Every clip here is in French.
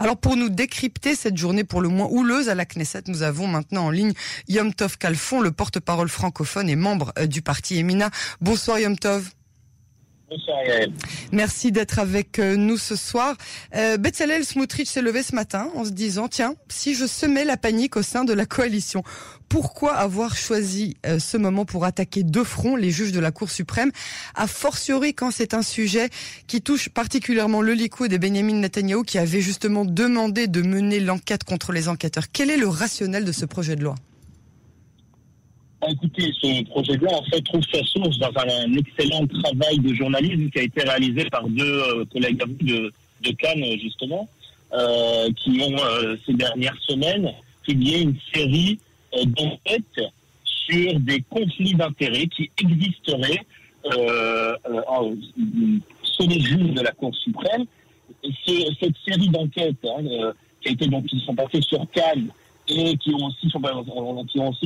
Alors pour nous décrypter cette journée pour le moins houleuse à la Knesset, nous avons maintenant en ligne Yom Tov Kalfon, le porte-parole francophone et membre euh, du parti Emina. Bonsoir Yom Tov. Merci d'être avec euh, nous ce soir. Euh, Betzalel Smotrich s'est levé ce matin en se disant, tiens, si je semais la panique au sein de la coalition, pourquoi avoir choisi euh, ce moment pour attaquer de front les juges de la Cour suprême, a fortiori quand c'est un sujet qui touche particulièrement le Likoud et Benjamin Netanyahu qui avait justement demandé de mener l'enquête contre les enquêteurs. Quel est le rationnel de ce projet de loi? Écoutez, ce projet de loi, en fait, trouve sa source dans un, excellent travail de journalisme qui a été réalisé par deux euh, collègues de, de Cannes, justement, euh, qui ont, euh, ces dernières semaines, publié une série euh, d'enquêtes sur des conflits d'intérêts qui existeraient euh, sur les juges de la Cour suprême. cette série d'enquêtes hein, qui, a été, donc, qui sont passées sur Cannes et qui ont aussi,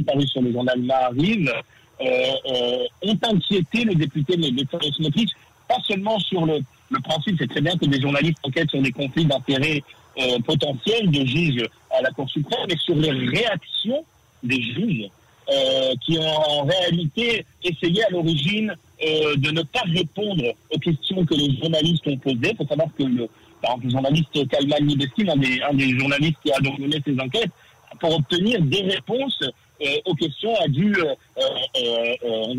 paru sur le journal Maariv, euh, euh, ont inquiété le député Bezalel Smotrich, pas seulement sur le, le principe, c'est très bien que des journalistes enquêtent sur des conflits d'intérêts euh, potentiels de juges à la Cour suprême, mais sur les réactions des juges euh, qui ont en réalité essayé à l'origine euh, de ne pas répondre aux questions que les journalistes ont posées. Il faut savoir que le, par exemple, le journaliste Kalman des, un des journalistes qui a donc mené ces enquêtes, pour obtenir des réponses euh, aux questions, a dû euh, euh,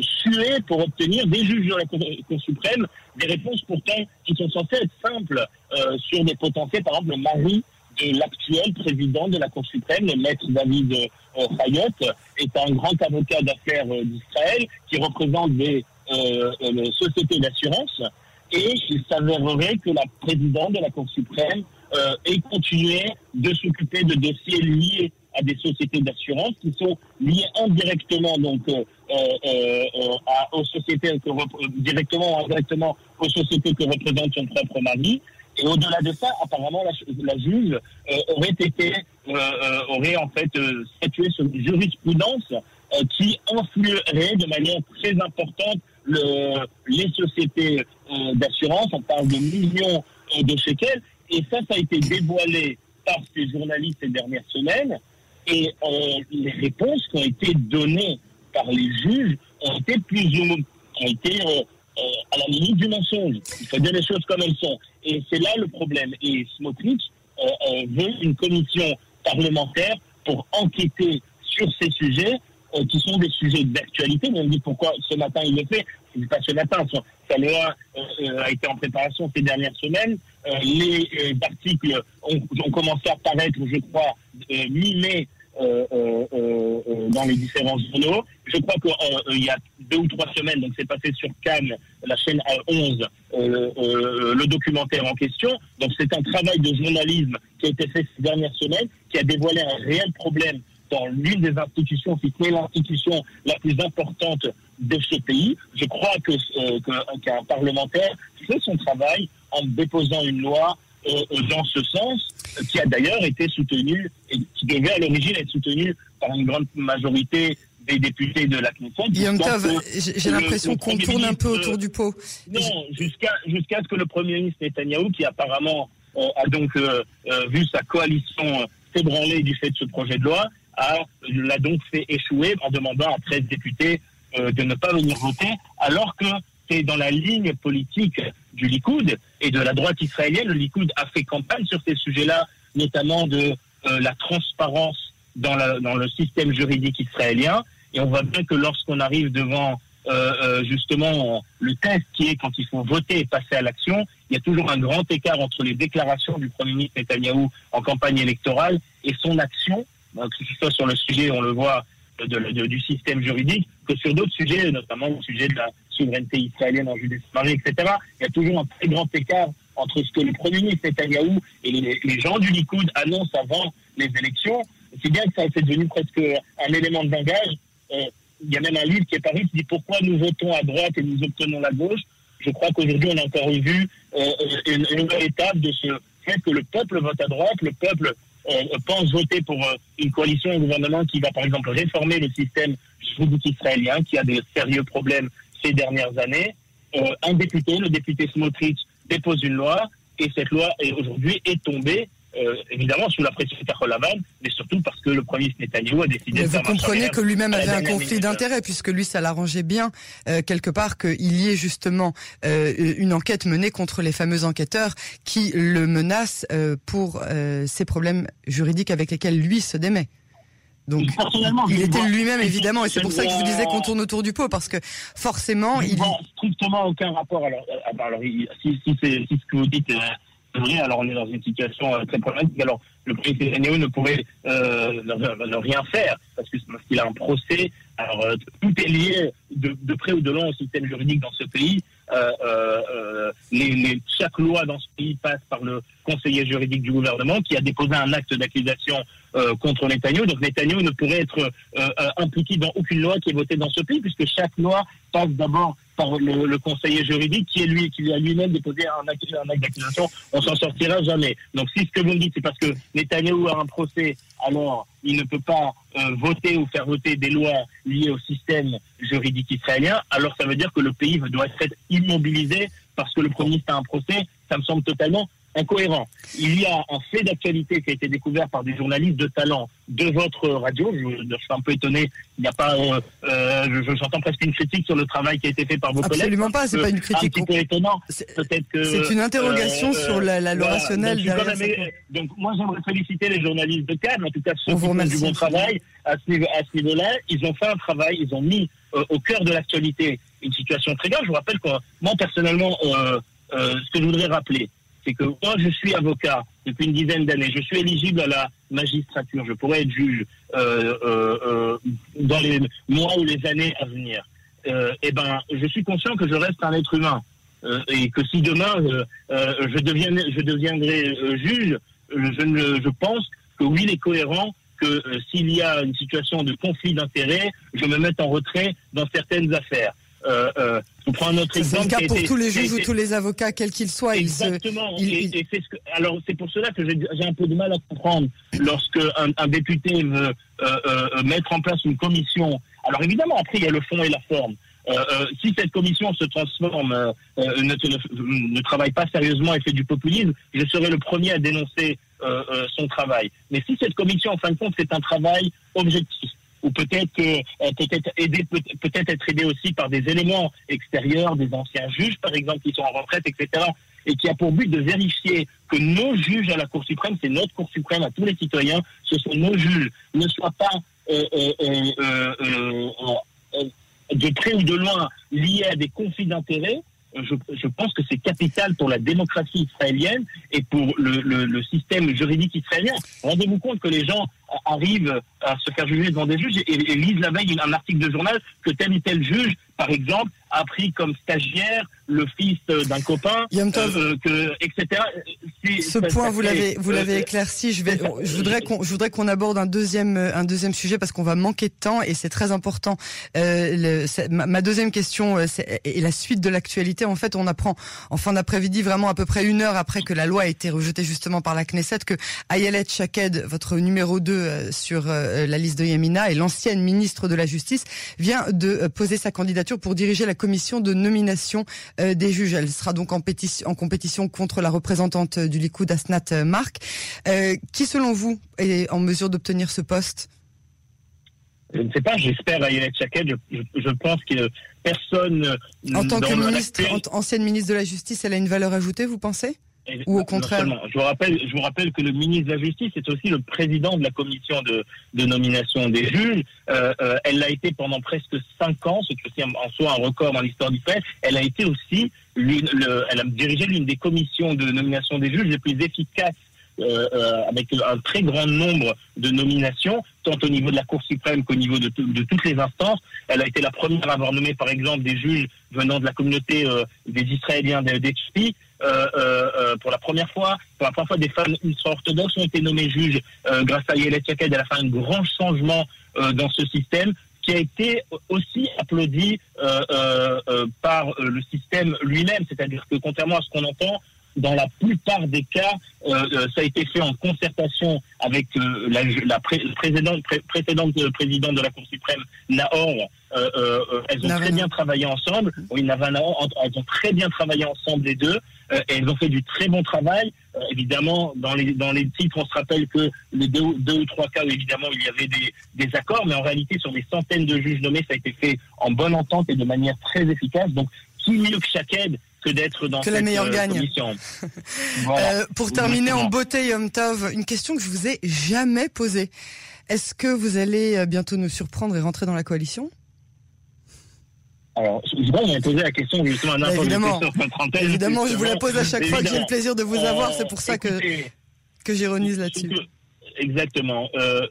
suer pour obtenir des juges de la Cour, suprême des réponses pourtant qui sont censées être simples sur des potentiels, par exemple le mari de l'actuel président de la Cour suprême, le maître David Fayot, est un grand avocat d'affaires d'Israël qui représente des sociétés d'assurance et il s'avérerait que la présidente de la Cour suprême euh, et continuer de s'occuper de dossiers liés à des sociétés d'assurance qui sont liés indirectement donc euh, euh, à, aux sociétés que directement ou indirectement aux sociétés que représente son propre mari. Et au-delà de ça, apparemment, la, juge aurait été, aurait en fait statué sur une jurisprudence qui influerait de manière très importante le, les sociétés d'assurance. On parle de millions de shekels et ça, ça a été dévoilé par ces journalistes ces dernières semaines. Et euh, les réponses qui ont été données par les juges ont été plus ou moins, euh, euh, à la limite du mensonge. Il faut dire les choses comme elles sont. Et c'est là le problème. Et Smotrich veut une commission parlementaire pour enquêter sur ces sujets qui sont des sujets d'actualité. Mais on me dit pourquoi ce matin il le fait. C'est pas ce matin. Sa loi a été en préparation ces dernières semaines. Euh, les euh, articles ont, commencé à apparaître, je crois, euh, mi-mai dans les différents journaux. Je crois qu'il y a deux ou trois semaines, donc c'est passé sur Cannes, la chaîne 11, le documentaire en question. Donc c'est un travail de journalisme qui a été fait ces dernières semaines, qui a dévoilé un réel problème dans l'une des institutions, si c'est l'institution la plus importante de ce pays. Je crois que qu'un parlementaire fait son travail en déposant une loi euh, euh, dans ce sens, qui a d'ailleurs été soutenue et qui devait à l'origine être soutenue par une grande majorité des députés de la Knesset. J'ai l'impression qu'on tourne un peu autour du pot. Non, jusqu'à jusqu'à ce que le Premier ministre Netanyahou, qui apparemment euh, a donc vu sa coalition s'ébranler du fait de ce projet de loi, l'a donc fait échouer en demandant à 13 députés de ne pas venir voter, alors que c'est dans la ligne politique du Likoud et de la droite israélienne. Le Likoud a fait campagne sur ces sujets-là, notamment de euh, la transparence dans, le système juridique israélien. Et on voit bien que lorsqu'on arrive devant euh, euh, justement le test qui est quand il faut voter et passer à l'action, il y a toujours un grand écart entre les déclarations du Premier ministre Netanyahou en campagne électorale et son action, que ce soit sur le sujet, on le voit, du système juridique, que sur d'autres sujets, notamment le sujet de la souveraineté israélienne en Judée-Samarie, etc. Il y a toujours un très grand écart entre ce que le Premier ministre Netanyahou et les, gens du Likoud annoncent avant les élections. C'est bien que ça est devenu presque un élément de langage. Euh, il y a même un livre qui est paru qui dit pourquoi nous votons à droite et nous obtenons la gauche. Je crois qu'aujourd'hui, on a encore vu euh, une, une, nouvelle étape de ce fait que le peuple vote à droite, le peuple pense voter pour une coalition, un gouvernement qui va, par exemple, réformer le système juridique israélien, qui a des sérieux problèmes ces dernières années. Euh, un député, le député Smotrich, dépose une loi et cette loi aujourd'hui est tombée euh, évidemment sous la pression de Laval, mais surtout parce que le premier ministre Netanyahu a décidé mais de Vous comprenez que lui-même avait un conflit d'intérêts, puisque lui, ça l'arrangeait bien, euh, quelque part, qu'il y ait justement euh, une enquête menée contre les fameux enquêteurs qui le menacent pour ces problèmes juridiques avec lesquels lui se démet. Donc, il était lui-même évidemment, et c'est pour ça que je vous disais qu'on tourne autour du pot, parce que forcément, il n'a strictement aucun rapport. Alors, alors si, si, si ce que vous dites alors on est dans une situation euh, très problématique. Alors le président Netanyahu ne pourrait euh, ne, rien faire parce qu'il a un procès. Alors euh, tout est lié de, de, près ou de loin au système juridique dans ce pays. Les, chaque loi dans ce pays passe par le conseiller juridique du gouvernement qui a déposé un acte d'accusation contre Netanyahu. Donc Netanyahu ne pourrait être impliqué dans aucune loi qui est votée dans ce pays puisque chaque loi passe d'abord par le, conseiller juridique qui est lui, qui a lui-même déposé un acte, d'accusation, on s'en sortira jamais. Donc si ce que vous me dites, c'est parce que Netanyahou a un procès, alors il ne peut pas euh, voter ou faire voter des lois liées au système juridique israélien, alors ça veut dire que le pays doit être immobilisé parce que le Premier ministre a un procès, ça me semble totalement incohérent. Il y a un fait d'actualité qui a été découvert par des journalistes de talent de votre radio. Je, suis un peu étonné. Il n'y a pas, euh, euh je, j'entends presque une critique sur le travail qui a été fait par vos collègues. Absolument pas. C'est pas une critique. Un petit peu étonnant. Peut-être que c'est une interrogation euh, sur la, la loi rationnelle. Donc, moi j'aimerais féliciter les journalistes de Cannes, en tout cas ceux qui font du bon travail à ce niveau, à ce niveau-là. Ils ont fait un travail. Ils ont mis euh, au cœur de l'actualité une situation très grave. Je vous rappelle que moi personnellement, ce que je voudrais rappeler, c'est que moi, je suis avocat depuis une dizaine d'années. Je suis éligible à la magistrature. Je pourrais être juge euh, euh, euh dans les mois ou les années à venir. Eh ben, je suis conscient que je reste un être humain et que si demain je, deviens, je deviendrai juge, je pense que oui, il est cohérent que s'il y a une situation de conflit d'intérêts, je me mette en retrait dans certaines affaires. Euh, euh, on prend un autre exemple. C'est le cas pour tous les juges ou tous les avocats, quels qu'ils soient. Exactement. alors c'est pour cela que j'ai un peu de mal à comprendre lorsque un, député veut euh, mettre en place une commission. Alors évidemment, après il y a le fond et la forme. si cette commission se transforme, ne, ne, travaille pas sérieusement et fait du populisme, je serai le premier à dénoncer son travail. Mais si cette commission, en fin de compte, c'est un travail objectif, ou peut-être euh, peut-être aider peut-être être aidé aussi par des éléments extérieurs, des anciens juges par exemple qui sont en retraite, etc. Et qui a pour but de vérifier que nos juges à la Cour suprême, c'est notre Cour suprême à tous les citoyens, ce sont nos juges, ne soient pas euh, euh, de près ou de loin liés à des conflits d'intérêts, je, pense que c'est capital pour la démocratie israélienne et pour le système juridique israélien. Rendez-vous compte que les gens arrivent à se faire juger devant des juges et, et lisent la veille un article de journal que tel ou tel juge, par exemple, a pris comme stagiaire le fils d'un copain, euh, que, etc. Ce point, vous l'avez, vous l'avez euh, éclairci. Je vais, je voudrais qu'on, je voudrais qu'on aborde un deuxième, un deuxième sujet parce qu'on va manquer de temps et c'est très important. Euh, le, ma, deuxième question euh, est la suite de l'actualité. En fait, on apprend en fin d'après-midi, vraiment à peu près une heure après que la loi a été rejetée justement par la Knesset, que Ayelet Chaked, votre numéro 2 sur la liste de Yamina et l'ancienne ministre de la Justice, vient de poser sa candidature pour diriger la commission de nomination euh, des juges. Elle sera donc en, pétition, en compétition contre la représentante du Likoud, Asnat euh, Mark. Euh, qui, selon vous, est en mesure d'obtenir ce poste? Je ne sais pas, j'espère à Yannick Chaket, je, pense que personne... En tant que ministre, ancienne ministre de la Justice, elle a une valeur ajoutée, vous pensez? Ou au contraire Je vous rappelle, je vous rappelle que le ministre de la Justice est aussi le président de la commission de, de nomination des juges. Euh, euh, elle l'a été pendant presque cinq ans, ce qui est en soi un record dans l'histoire du fait. Elle a été aussi, le, elle a dirigé l'une des commissions de nomination des juges les plus efficaces euh, euh, avec un très grand nombre de nominations, tant au niveau de la Cour suprême qu'au niveau de, de, toutes les instances. Elle a été la première à avoir nommé, par exemple, des juges venant de la communauté euh, des Israéliens d'Expi. Euh, euh, pour la première fois, pour la première fois, des femmes ultra-orthodoxes ont été nommées juges grâce à Yelet Yaked. Elle a fait un grand changement dans ce système qui a été aussi applaudi par le système lui-même. C'est-à-dire que contrairement à ce qu'on entend, dans la plupart des cas, euh, euh, ça a été fait en concertation avec euh, la, la précédente, précédente présidente de la Cour suprême, Nahor. elles ont très bien travaillé ensemble. Oui, elles ont très bien travaillé ensemble les deux. Et elles ont fait du très bon travail. évidemment, dans les dans les titres, on se rappelle que les deux, deux ou trois cas où évidemment il y avait des, des accords, mais en réalité sur des centaines de juges nommés, ça a été fait en bonne entente et de manière très efficace. Donc qui mieux que chaque aide que d'être dans que la meilleure gagne. euh, pour terminer en beauté, Yom Tov, une question que je vous ai jamais posée. Est-ce que vous allez bientôt nous surprendre et rentrer dans la coalition? Alors, je ai posé la question justement à n'importe Évidemment, évidemment je vous la pose à chaque fois que j'ai le plaisir de vous avoir, c'est pour ça écoutez, que, que j'ironise là-dessus. Exactement. Euh,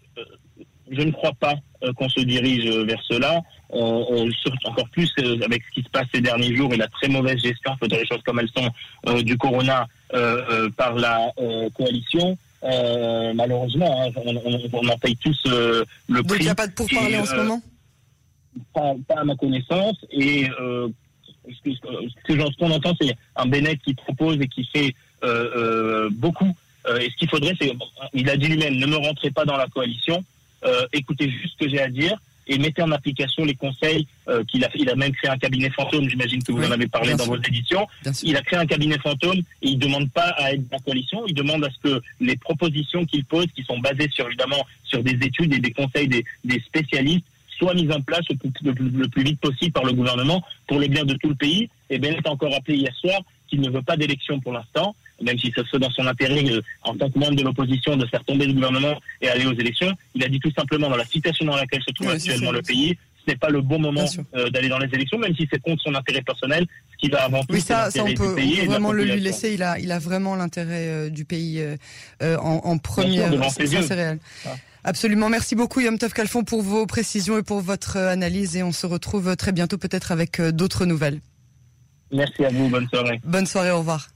je ne crois pas euh, qu'on se dirige vers cela. Euh, encore plus euh, avec ce qui se passe ces derniers jours et la très mauvaise gestion, faut dire les choses comme elles sont, euh, du corona euh, par la coalition. malheureusement, hein, on, en paye tous le Donc prix. il n'y a pas de pourparlers en ce moment? Pas, pas, à ma connaissance. Et ce que, ce que ce qu'on entend, c'est un Bennett qui propose et qui fait beaucoup. et ce qu'il faudrait, c'est, il a dit lui-même, ne me rentrez pas dans la coalition. écoutez juste ce que j'ai à dire et mettez en application les conseils euh, qu'il a fait. Il a même créé un cabinet fantôme, j'imagine que vous Oui, en avez parlé dans sûr. vos éditions. Il a créé un cabinet fantôme et il demande pas à être dans la coalition, il demande à ce que les propositions qu'il pose, qui sont basées sur évidemment sur des études et des conseils des, des spécialistes, soient mises en place le plus, le vite possible par le gouvernement pour le bien de tout le pays. Et Bennett a encore rappelé hier soir qu'il ne veut pas d'élection pour l'instant, même si ça se fait dans son intérêt euh, en tant que membre de l'opposition de faire tomber le gouvernement et aller aux élections. Il a dit tout simplement dans la situation dans laquelle se trouve Oui, actuellement le pays, ce n'est pas le bon moment euh, d'aller dans les élections, même si c'est contre son intérêt personnel, ce qui va avant tout Oui, ça, ça on peut, on vraiment le lui laisser. Il a, il a vraiment l'intérêt euh, du pays euh, en, en première. c'est réel. Ouais. Absolument. Merci beaucoup, Yom Tov Kalfon, pour vos précisions et pour votre euh, analyse. Et on se retrouve très bientôt, peut-être avec euh, d'autres nouvelles. Merci à vous, bonne soirée. Bonne soirée, au revoir.